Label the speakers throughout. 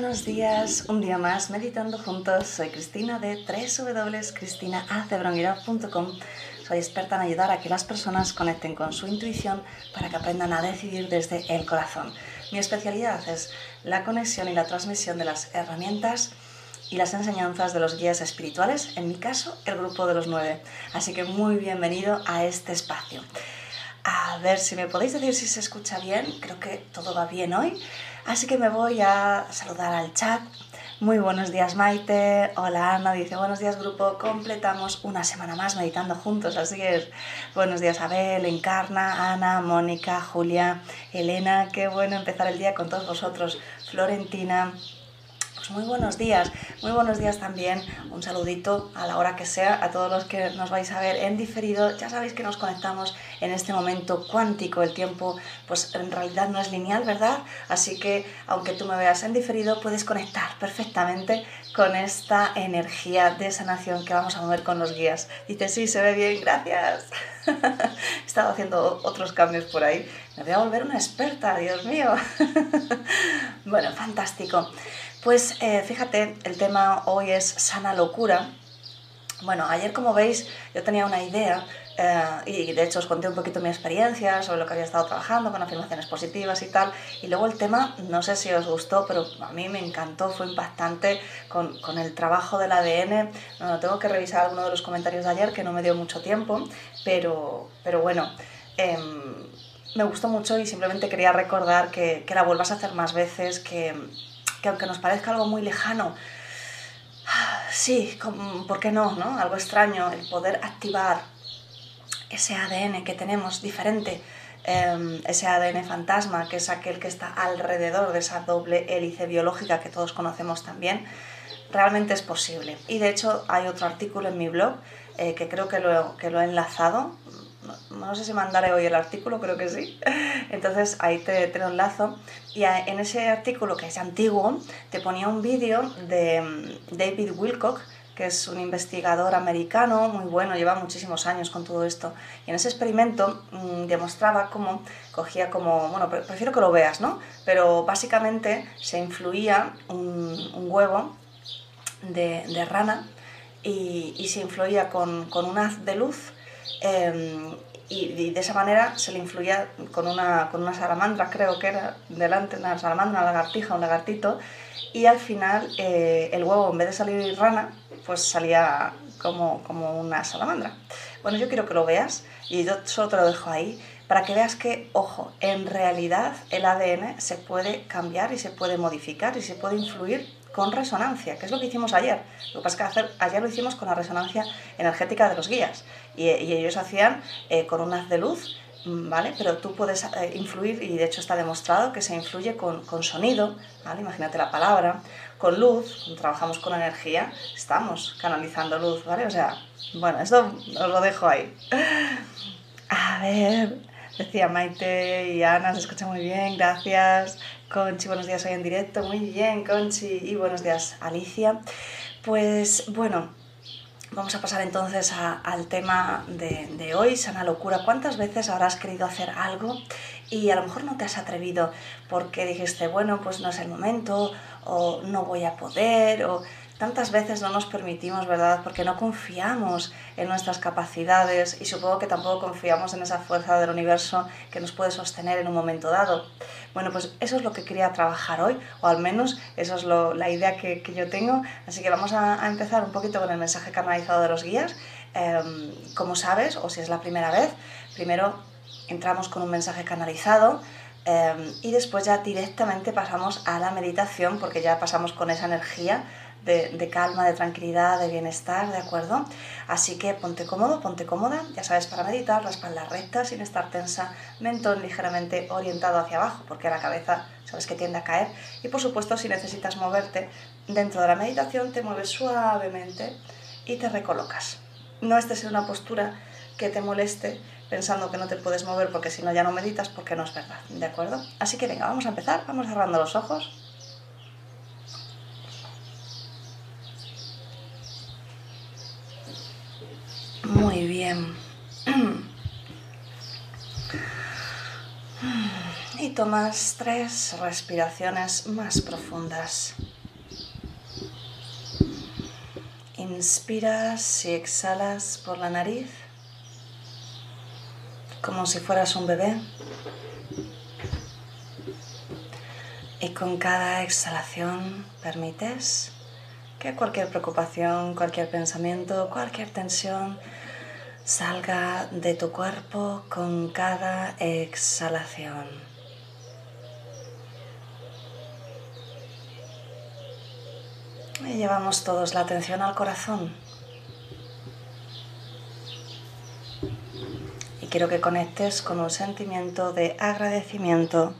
Speaker 1: Buenos días, un día más meditando juntos. Soy Cristina de www.cristinaacebrongirao.com. Soy experta en ayudar a que las personas conecten con su intuición para que aprendan a decidir desde el corazón. Mi especialidad es la conexión y la transmisión de las herramientas y las enseñanzas de los guías espirituales, en mi caso el grupo de los nueve. Así que muy bienvenido a este espacio. A ver si me podéis decir si se escucha bien, creo que todo va bien hoy. Así que me voy a saludar al chat. Muy buenos días Maite, hola Ana, dice buenos días grupo, completamos una semana más meditando juntos, así es. Buenos días Abel, Encarna, Ana, Mónica, Julia, Elena, qué bueno empezar el día con todos vosotros, Florentina, muy buenos días, muy buenos días también, un saludito a la hora que sea a todos los que nos vais a ver en diferido. Ya sabéis que nos conectamos en este momento cuántico, el tiempo pues en realidad no es lineal, ¿verdad? Así que aunque tú me veas en diferido, puedes conectar perfectamente con esta energía de sanación que vamos a mover con los guías. Dice, sí, se ve bien, gracias. He estado haciendo otros cambios por ahí. Me voy a volver una experta, Dios mío. bueno, fantástico. Pues eh, fíjate, el tema hoy es sana locura. Bueno, ayer como veis yo tenía una idea eh, y de hecho os conté un poquito mi experiencia sobre lo que había estado trabajando con afirmaciones positivas y tal. Y luego el tema, no sé si os gustó, pero a mí me encantó, fue impactante con, el trabajo del ADN. Tengo que revisar alguno de los comentarios de ayer que no me dio mucho tiempo, pero, pero bueno. Em, me gustó mucho y simplemente quería recordar que, que la vuelvas a hacer más veces, que, que aunque nos parezca algo muy lejano, sí, ¿por qué no? Algo extraño, el poder activar ese ADN que tenemos diferente, em, ese ADN fantasma, que es aquel que está alrededor de esa doble hélice biológica que todos conocemos también, realmente es posible. Y de hecho hay otro artículo en mi blog eh, que creo que lo, que lo he enlazado, no sé si mandaré hoy el artículo, creo que sí. Entonces ahí te, te lo enlazo. Y en ese artículo, que es antiguo, te ponía un vídeo de mm, David Wilcock, que es un investigador americano muy bueno, lleva muchísimos años con todo esto. Y en ese experimento mm, demostraba cómo cogía como, bueno, prefiero que lo veas, ¿no? Pero básicamente se influía un, huevo de, rana y, y, se influía con, con un haz de luz Em, y, de esa manera se le influía con una, con una salamandra, creo que era delante, una salamandra, una lagartija, un lagartito, y al final eh, el huevo en vez de salir rana, pues salía como, como una salamandra. Bueno, yo quiero que lo veas y yo solo te lo dejo ahí para que veas que, ojo, en realidad el ADN se puede cambiar y se puede modificar y se puede influir con resonancia, que es lo que hicimos ayer. Lo que pasa es que ayer lo hicimos con la resonancia energética de los guías y, ellos hacían eh, con un haz de luz, mm, ¿vale? Pero tú puedes eh, influir, y de hecho está demostrado que se influye con, con sonido, ¿vale? Imagínate la palabra, con luz, trabajamos con energía, estamos canalizando luz, ¿vale? O sea, bueno, esto os lo dejo ahí. A ver, decía Maite y Ana, se escucha muy bien, gracias. Conchi, buenos días hoy en directo. Muy bien, Conchi. Y buenos días, Alicia. Pues bueno, vamos a pasar entonces al tema de, de, hoy, sana locura. ¿Cuántas veces habrás querido hacer algo y a lo mejor no te has atrevido porque dijiste, bueno, pues no es el momento, o no voy a poder, o tantas veces no nos permitimos, ¿verdad? Porque no confiamos en nuestras capacidades y supongo que tampoco confiamos en esa fuerza del universo que nos puede sostener en un momento dado. Bueno, pues eso es lo que quería trabajar hoy, o al menos eso es la idea que, yo tengo. Así que vamos a, empezar un poquito con el mensaje canalizado de los guías. Em, como sabes, o si es la primera vez, primero entramos con un mensaje canalizado. Em, y después ya directamente pasamos a la meditación porque ya pasamos con esa energía de, calma, de tranquilidad, de bienestar, ¿de acuerdo? Así que ponte cómodo, ponte cómoda, ya sabes, para meditar, la espalda recta, sin estar tensa, mentón ligeramente orientado hacia abajo, porque la cabeza sabes que tiende a caer. Y por supuesto, si necesitas moverte dentro de la meditación, te mueves suavemente y te recolocas. No estés en una postura que te moleste pensando que no te puedes mover porque si no ya no meditas porque no es verdad, ¿de acuerdo? Así que venga, vamos a empezar, vamos cerrando los ojos. Muy bien. Y tomas tres respiraciones más profundas. Inspiras y exhalas por la nariz como si fueras un bebé. Y con cada exhalación permites que cualquier preocupación, cualquier pensamiento, cualquier tensión salga de tu cuerpo con cada exhalación. Y llevamos todos la atención al corazón. Y quiero que conectes con un sentimiento de agradecimiento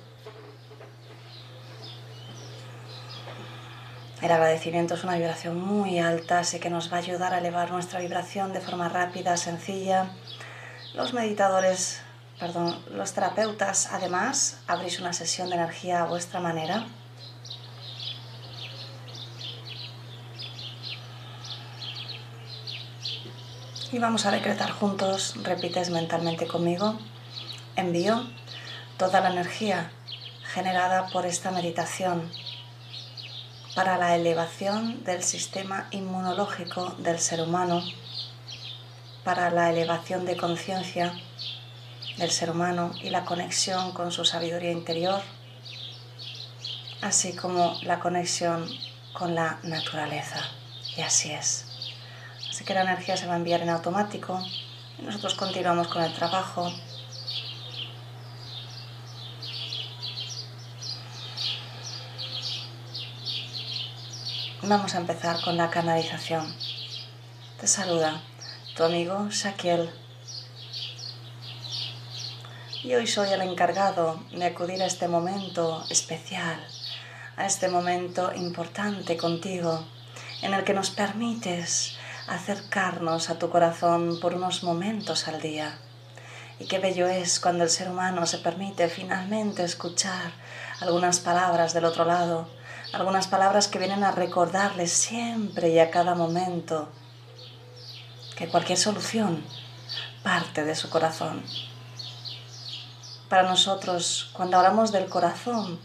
Speaker 1: El agradecimiento es una vibración muy alta, así que nos va a ayudar a elevar nuestra vibración de forma rápida, sencilla. Los meditadores, perdón, los terapeutas, además, abrís una sesión de energía a vuestra manera. Y vamos a decretar juntos, repites mentalmente conmigo, envío toda la energía generada por esta meditación para la elevación del sistema inmunológico del ser humano, para la elevación de conciencia del ser humano y la conexión con su sabiduría interior, así como la conexión con la naturaleza. Y así es. Así que la energía se va a enviar en automático nosotros continuamos con el trabajo Vamos a empezar con la canalización. Te saluda tu amigo Shaquiel. Y hoy soy el encargado de acudir a este momento especial, a este momento importante contigo, en el que nos permites acercarnos a tu corazón por unos momentos al día. Y qué bello es cuando el ser humano se permite finalmente escuchar algunas palabras del otro lado algunas palabras que vienen a recordarles siempre y a cada momento que cualquier solución parte de su corazón. Para nosotros, cuando hablamos del corazón,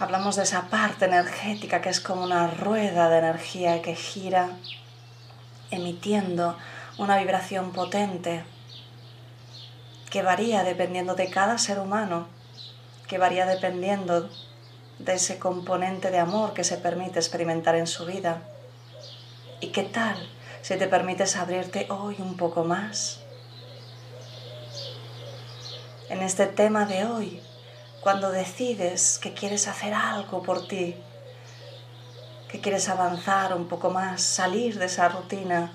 Speaker 1: hablamos de esa parte energética que es como una rueda de energía que gira emitiendo una vibración potente que varía dependiendo de cada ser humano, que varía dependiendo de ese componente de amor que se permite experimentar en su vida. ¿Y qué tal si te permites abrirte hoy un poco más? En este tema de hoy, cuando decides que quieres hacer algo por ti, que quieres avanzar un poco más, salir de esa rutina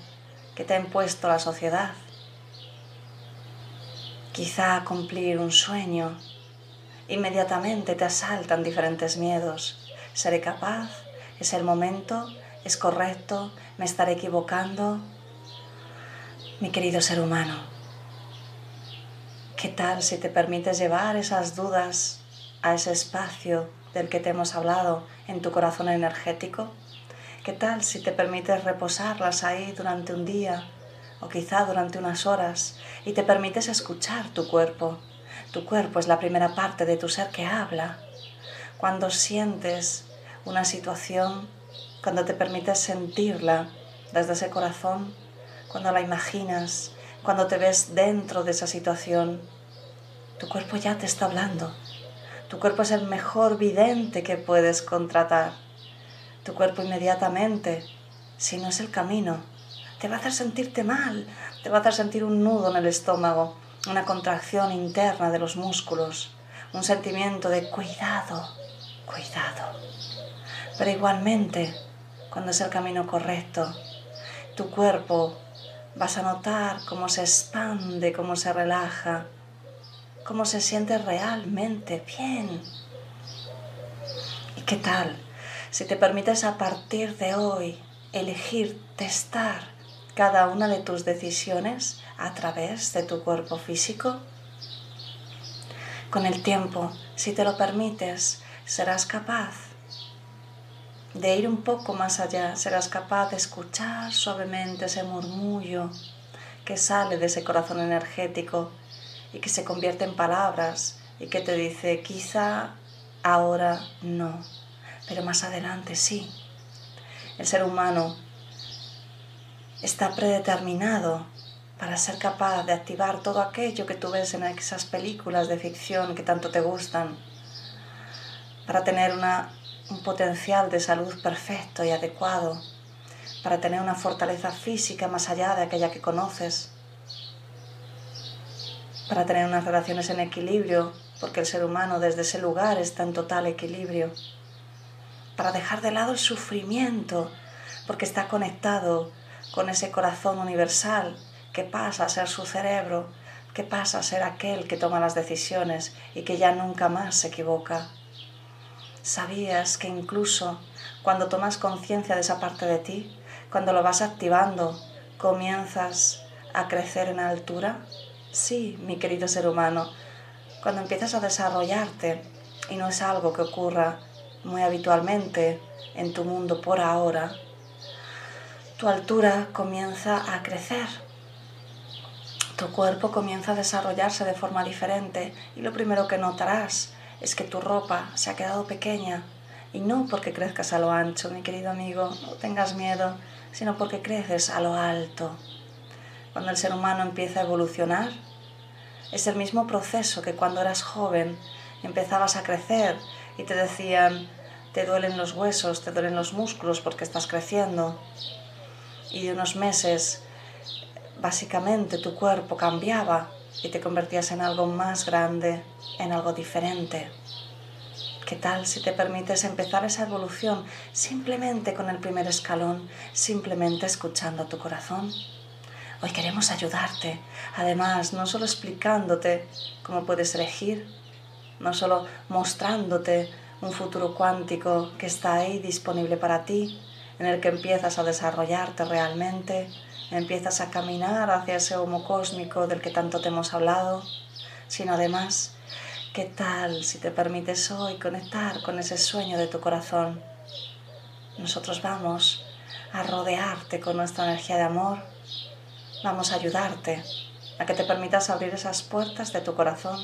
Speaker 1: que te ha impuesto la sociedad, quizá cumplir un sueño, Inmediatamente te asaltan diferentes miedos. ¿Seré capaz? ¿Es el momento? ¿Es correcto? ¿Me estaré equivocando? Mi querido ser humano, ¿qué tal si te permites llevar esas dudas a ese espacio del que te hemos hablado en tu corazón energético? ¿Qué tal si te permites reposarlas ahí durante un día o quizá durante unas horas y te permites escuchar tu cuerpo? Tu cuerpo es la primera parte de tu ser que habla. Cuando sientes una situación, cuando te permites sentirla desde ese corazón, cuando la imaginas, cuando te ves dentro de esa situación, tu cuerpo ya te está hablando. Tu cuerpo es el mejor vidente que puedes contratar. Tu cuerpo inmediatamente, si no es el camino, te va a hacer sentirte mal, te va a hacer sentir un nudo en el estómago, una contracción interna de los músculos, un sentimiento de cuidado, cuidado. Pero igualmente cuando es el camino correcto. Tu cuerpo vas a notar cómo se expande, cómo se relaja, cómo se siente realmente bien. ¿Y qué tal si te permites a partir de hoy elegir testar cada una de tus decisiones a través de tu cuerpo físico? Con el tiempo, si te lo permites, serás capaz de ir un poco más allá, serás capaz de escuchar suavemente ese murmullo que sale de ese corazón energético y que se convierte en palabras y que te dice, quizá ahora no, pero más adelante sí. El ser humano está predeterminado para ser capaz de activar todo aquello que tú ves en esas películas de ficción que tanto te gustan, para tener una, un potencial de salud perfecto y adecuado, para tener una fortaleza física más allá de aquella que conoces, para tener unas relaciones en equilibrio, porque el ser humano desde ese lugar está en total equilibrio, para dejar de lado el sufrimiento, porque está conectado con ese corazón universal que pasa a ser su cerebro, que pasa a ser aquel que toma las decisiones y que ya nunca más se equivoca. ¿Sabías que incluso cuando tomas conciencia de esa parte de ti, cuando lo vas activando, comienzas a crecer en altura? Sí, mi querido ser humano, cuando empiezas a desarrollarte, y no es algo que ocurra muy habitualmente en tu mundo por ahora, tu altura comienza a crecer. Tu cuerpo comienza a desarrollarse de forma diferente y lo primero que notarás es que tu ropa se ha quedado pequeña y no porque crezcas a lo ancho, mi querido amigo, no tengas miedo, sino porque creces a lo alto. Cuando el ser humano empieza a evolucionar, es el mismo proceso que cuando eras joven empezabas a crecer y te decían, te duelen los huesos, te duelen los músculos porque estás creciendo. Y de unos meses, básicamente tu cuerpo cambiaba y te convertías en algo más grande, en algo diferente. ¿Qué tal si te permites empezar esa evolución simplemente con el primer escalón, simplemente escuchando a tu corazón? Hoy queremos ayudarte, además, no solo explicándote cómo puedes elegir, no solo mostrándote un futuro cuántico que está ahí disponible para ti, en el que empiezas a desarrollarte realmente, empiezas a caminar hacia ese humo cósmico del que tanto te hemos hablado, sino además, ¿qué tal si te permites hoy conectar con ese sueño de tu corazón? Nosotros vamos a rodearte con nuestra energía de amor, vamos a ayudarte a que te permitas abrir esas puertas de tu corazón,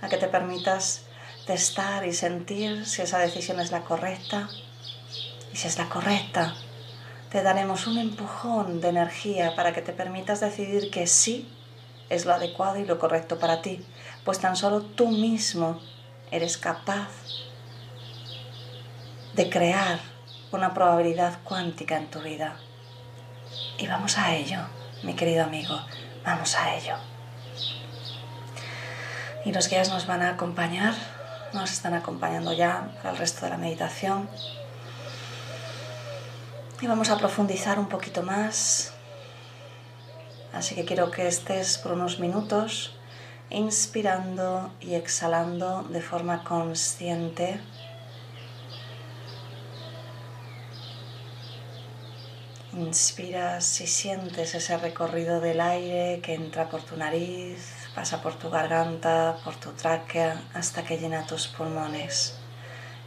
Speaker 1: a que te permitas testar y sentir si esa decisión es la correcta. Y si es la correcta, te daremos un empujón de energía para que te permitas decidir que sí es lo adecuado y lo correcto para ti, pues tan solo tú mismo eres capaz de crear una probabilidad cuántica en tu vida. Y vamos a ello, mi querido amigo, vamos a ello. Y los guías nos van a acompañar, nos están acompañando ya para el resto de la meditación. Y vamos a profundizar un poquito más. Así que quiero que estés por unos minutos inspirando y exhalando de forma consciente. Inspiras y sientes ese recorrido del aire que entra por tu nariz, pasa por tu garganta, por tu tráquea, hasta que llena tus pulmones.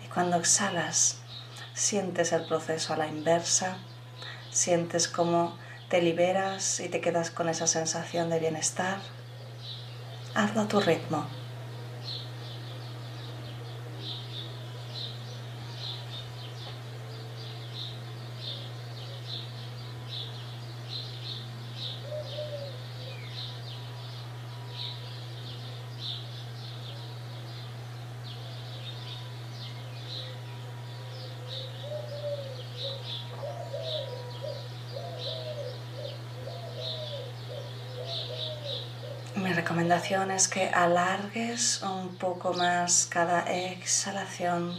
Speaker 1: Y cuando exhalas, sientes el proceso a la inversa, sientes cómo te liberas y te quedas con esa sensación de bienestar. Hazlo a tu ritmo. Mi recomendación es que alargues un poco más cada exhalación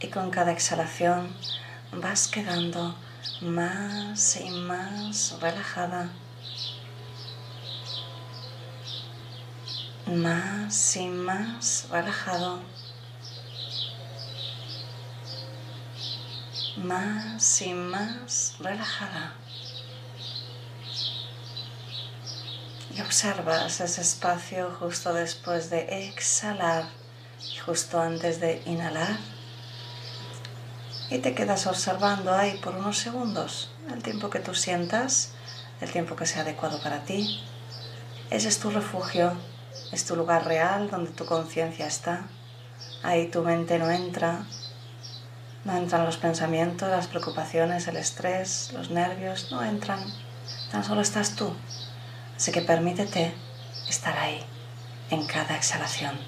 Speaker 1: y con cada exhalación vas quedando más y más relajada. Más y más relajado. Más y más relajada. Y observas ese espacio justo después de exhalar y justo antes de inhalar. Y te quedas observando ahí por unos segundos, el tiempo que tú sientas, el tiempo que sea adecuado para ti. Ese es tu refugio, es tu lugar real donde tu conciencia está. Ahí tu mente no entra, no entran los pensamientos, las preocupaciones, el estrés, los nervios, no entran. Tan solo estás tú. Así que permítete estar ahí en cada exhalación.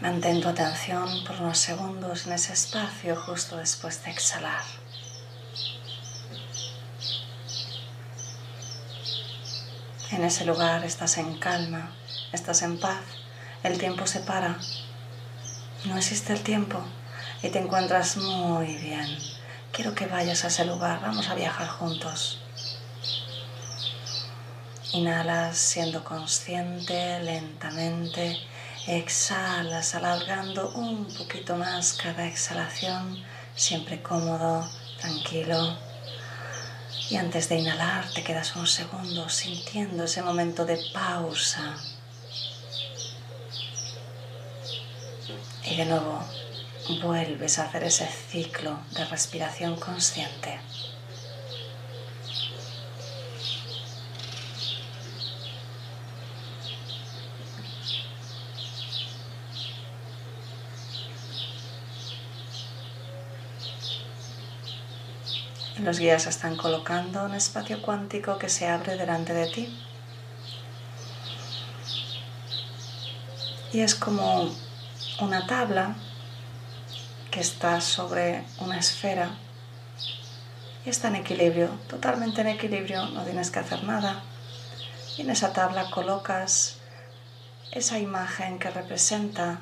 Speaker 1: Mantén tu atención por unos segundos en ese espacio justo después de exhalar. En ese lugar estás en calma, estás en paz, el tiempo se para, no existe el tiempo y te encuentras muy bien. Quiero que vayas a ese lugar, vamos a viajar juntos. Inhalas siendo consciente lentamente Exhalas alargando un poquito más cada exhalación, siempre cómodo, tranquilo. Y antes de inhalar te quedas un segundo sintiendo ese momento de pausa. Y de nuevo vuelves a hacer ese ciclo de respiración consciente. Los guías están colocando un espacio cuántico que se abre delante de ti. Y es como una tabla que está sobre una esfera y está en equilibrio, totalmente en equilibrio, no tienes que hacer nada. Y en esa tabla colocas esa imagen que representa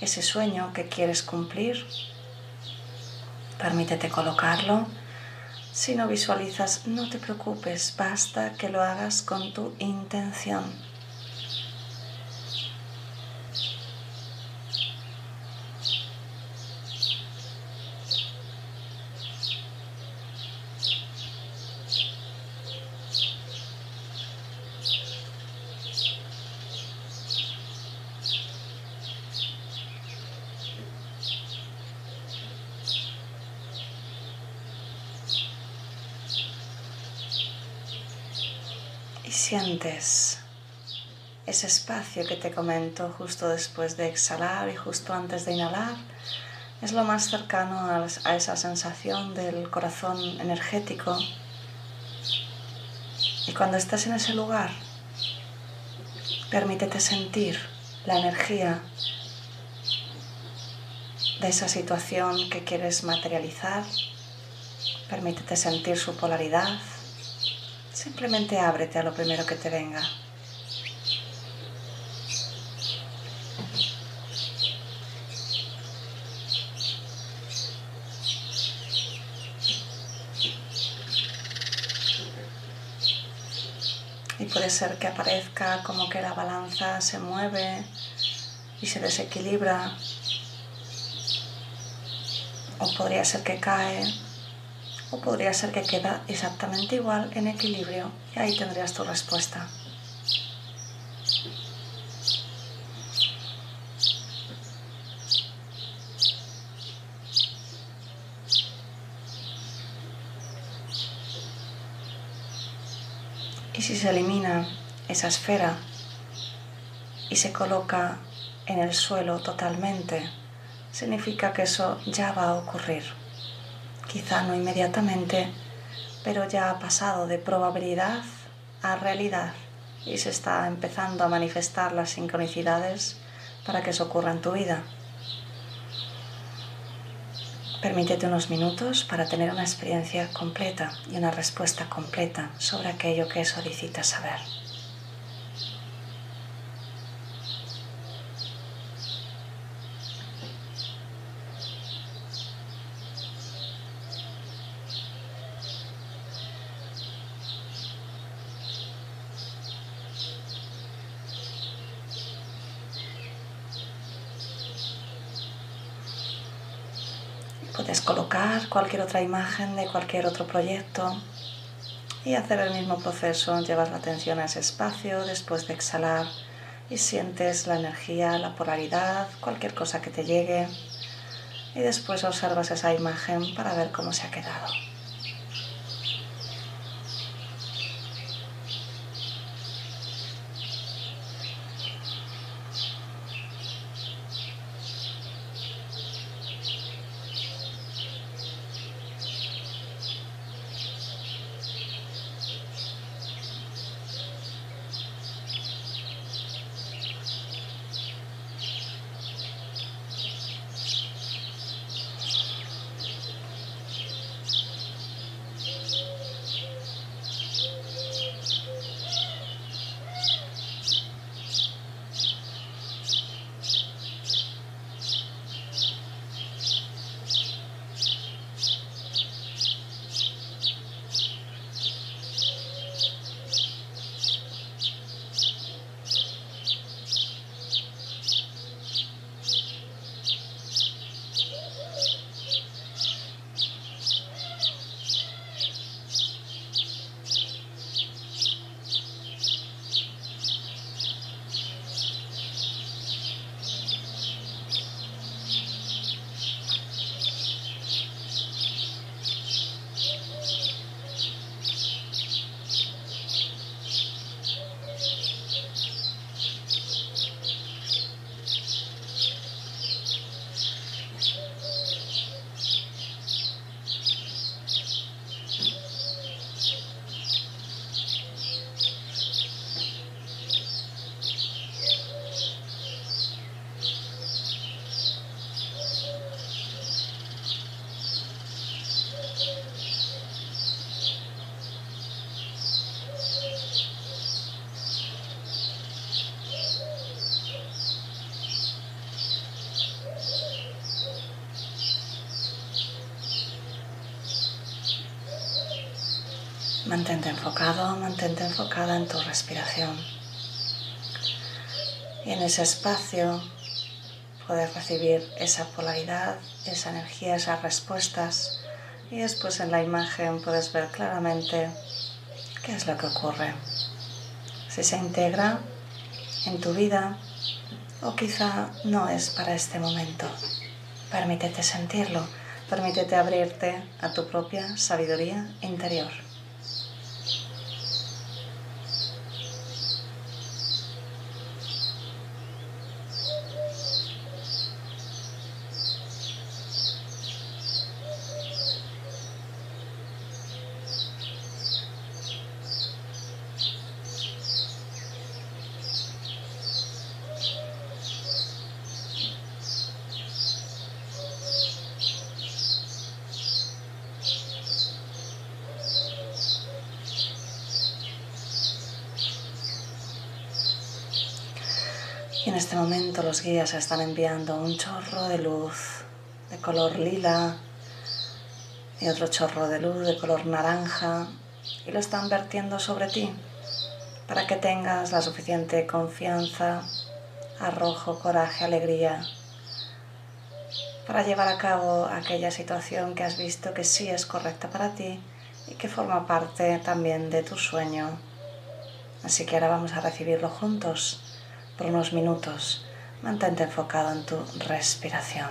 Speaker 1: ese sueño que quieres cumplir. Permítete colocarlo si no visualizas, no te preocupes, basta que lo hagas con tu intención. Sientes ese espacio que te comento justo después de exhalar y justo antes de inhalar, es lo más cercano a esa sensación del corazón energético. Y cuando estás en ese lugar, permítete sentir la energía de esa situación que quieres materializar. Permítete sentir su polaridad, Simplemente ábrete a lo primero que te venga. Y puede ser que aparezca como que la balanza se mueve y se desequilibra. O podría ser que cae o podría ser que queda exactamente igual en equilibrio y ahí tendrías tu respuesta. Y si se elimina esa esfera y se coloca en el suelo totalmente, significa que eso ya va a ocurrir. Quizá no inmediatamente, pero ya ha pasado de probabilidad a realidad y se está empezando a manifestar las sincronicidades para que eso ocurra en tu vida. Permítete unos minutos para tener una experiencia completa y una respuesta completa sobre aquello que solicitas saber. Puedes colocar cualquier otra imagen de cualquier otro proyecto y hacer el mismo proceso. Llevas la atención a ese espacio después de exhalar y sientes la energía, la polaridad, cualquier cosa que te llegue. Y después observas esa imagen para ver cómo se ha quedado. Mantente enfocado, mantente enfocada en tu respiración. Y en ese espacio puedes recibir esa polaridad, esa energía, esas respuestas. Y después en la imagen puedes ver claramente qué es lo que ocurre. Si se integra en tu vida o quizá no es para este momento. Permítete sentirlo, permítete abrirte a tu propia sabiduría interior. Y en este los guías están enviando un chorro de luz de color lila y otro chorro de luz de color naranja y lo están vertiendo sobre ti para que tengas la suficiente confianza, arrojo, coraje, alegría para llevar a cabo aquella situación que has visto que sí es correcta para ti y que forma parte también de tu sueño. Así que ahora vamos a recibirlo juntos por unos minutos. Mantente enfocado en tu respiración.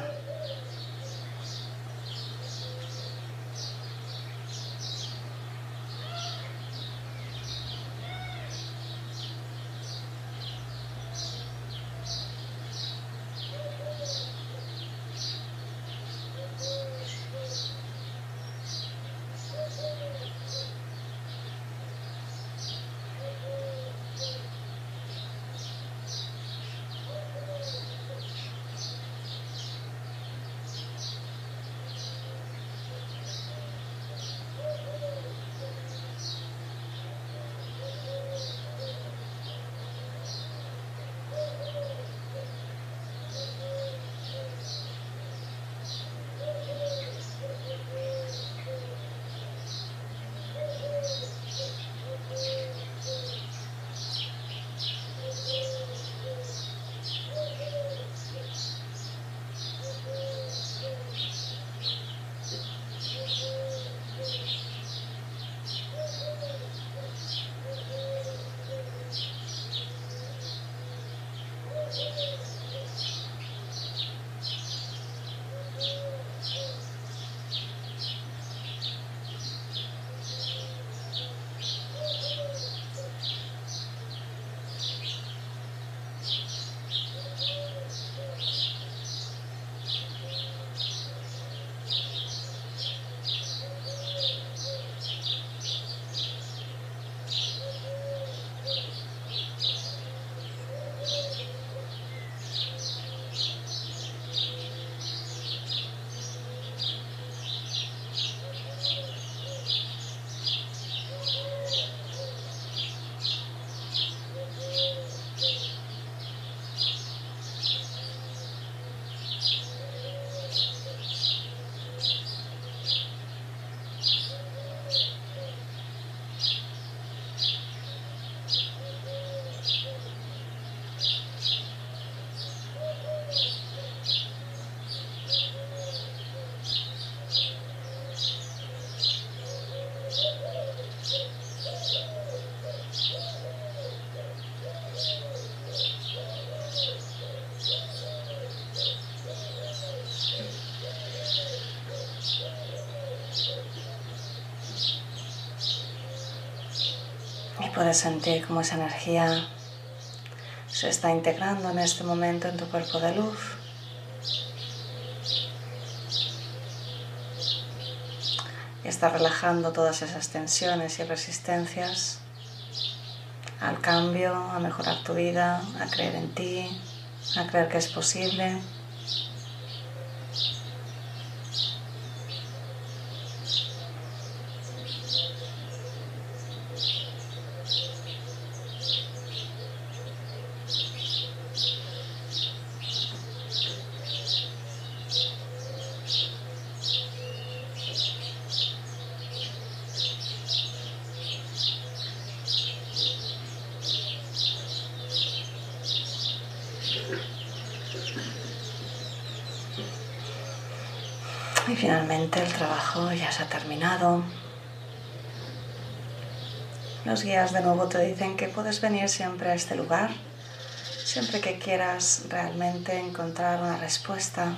Speaker 1: Puedes sentir cómo esa energía se está integrando en este momento en tu cuerpo de luz. Y está relajando todas esas tensiones y resistencias al cambio, a mejorar tu vida, a creer en ti, a creer que es posible. Y finalmente el trabajo ya se ha terminado. Los guías de nuevo te dicen que puedes venir siempre a este lugar, siempre que quieras realmente encontrar una respuesta.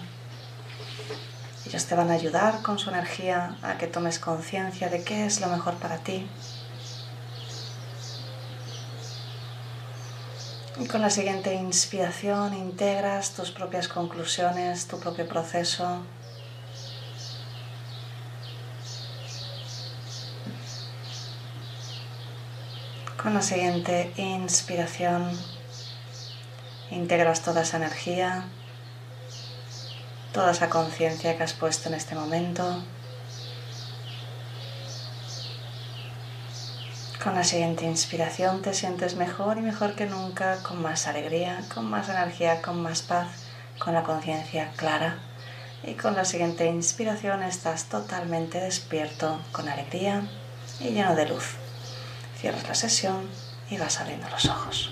Speaker 1: Ellos te van a ayudar con su energía a que tomes conciencia de qué es lo mejor para ti. Y con la siguiente inspiración integras tus propias conclusiones, tu propio proceso. Con la siguiente inspiración integras toda esa energía, toda esa conciencia que has puesto en este momento. Con la siguiente inspiración te sientes mejor y mejor que nunca, con más alegría, con más energía, con más paz, con la conciencia clara. Y con la siguiente inspiración estás totalmente despierto, con alegría y lleno de luz. Cierras la sesión y vas abriendo los ojos.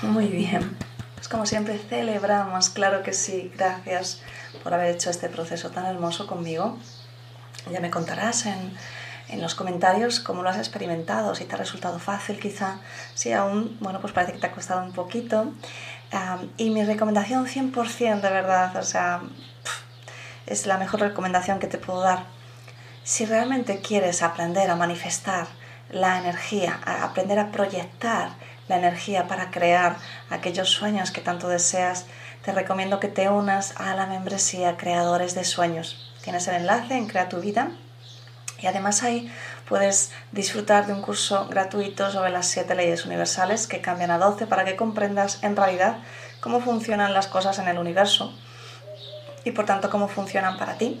Speaker 1: Muy bien. Pues como siempre celebramos, claro que sí, gracias por haber hecho este proceso tan hermoso conmigo. Ya me contarás en, en los comentarios cómo lo has experimentado, si te ha resultado fácil quizá, si aún, bueno, pues parece que te ha costado un poquito. y mi recomendación 100% de verdad, o sea, es la mejor recomendación que te puedo dar. Si realmente quieres aprender a manifestar la energía, a aprender a proyectar la energía para crear aquellos sueños que tanto deseas, te recomiendo que te unas a la membresía Creadores de Sueños. Tienes el enlace en Crea tu Vida y además ahí puedes disfrutar de un curso gratuito sobre las siete leyes universales que cambian a 12 para que comprendas en realidad cómo funcionan las cosas en el universo y por tanto cómo funcionan para ti.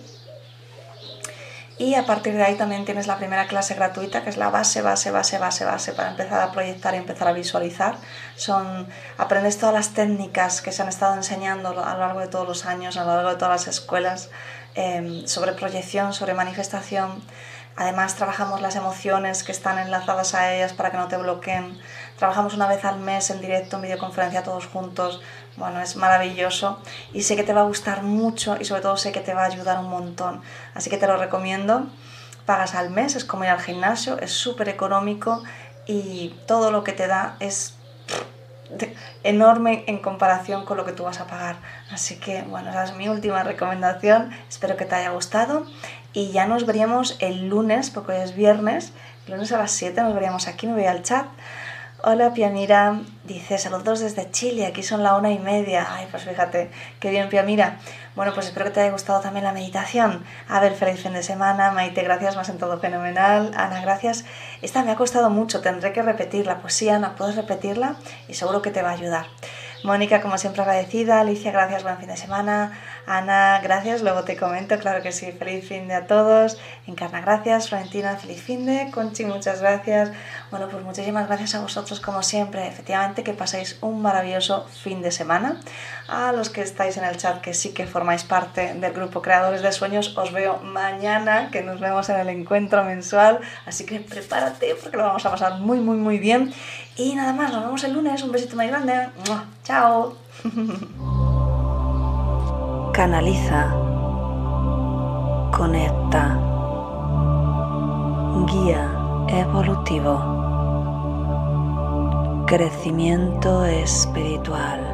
Speaker 1: Y a partir de ahí también tienes la primera clase gratuita, que es la base, base, base, base, base, para empezar a proyectar y empezar a visualizar. Son, aprendes todas las técnicas que se han estado enseñando a lo largo de todos los años, a lo largo de todas las escuelas, em, sobre proyección, sobre manifestación. Además, trabajamos las emociones que están enlazadas a ellas para que no te bloqueen. Trabajamos una vez al mes en directo, en videoconferencia, todos juntos. Bueno, es maravilloso y sé que te va a gustar mucho y sobre todo sé que te va a ayudar un montón. Así que te lo recomiendo. Pagas al mes, es como ir al gimnasio, es súper económico y todo lo que te da es enorme en comparación con lo que tú vas a pagar. Así que, bueno, esa es mi última recomendación. Espero que te haya gustado y ya nos veríamos el lunes, porque hoy es viernes, el lunes a las 7 nos veríamos aquí, me voy al chat. Hola Piamira, dice saludos desde Chile, aquí son la una y media. Ay, pues fíjate, qué bien Piamira. Bueno, pues espero que te haya gustado también la meditación. A ver, feliz fin de semana. Maite, gracias, me ha sentado fenomenal. Ana, gracias. Esta me ha costado mucho, tendré que repetirla. Pues sí, Ana, puedes repetirla y seguro que te va a ayudar. Mónica, como siempre, agradecida. Alicia, gracias, buen fin de semana. Ana, gracias, luego te comento, claro que sí, feliz fin de a todos. Encarna, gracias. Florentina, feliz fin de. Conchi, muchas gracias. Bueno, pues muchísimas gracias a vosotros, como siempre. Efectivamente, que paséis un maravilloso fin de semana. A los que estáis en el chat, que sí que formáis parte del grupo Creadores de Sueños, os veo mañana, que nos vemos en el encuentro mensual. Así que prepárate porque lo vamos a pasar muy, muy, muy bien. Y nada más, nos vemos el lunes. Un besito muy grande. Chao.
Speaker 2: Canaliza. Conecta. Guía evolutivo. Crecimiento espiritual.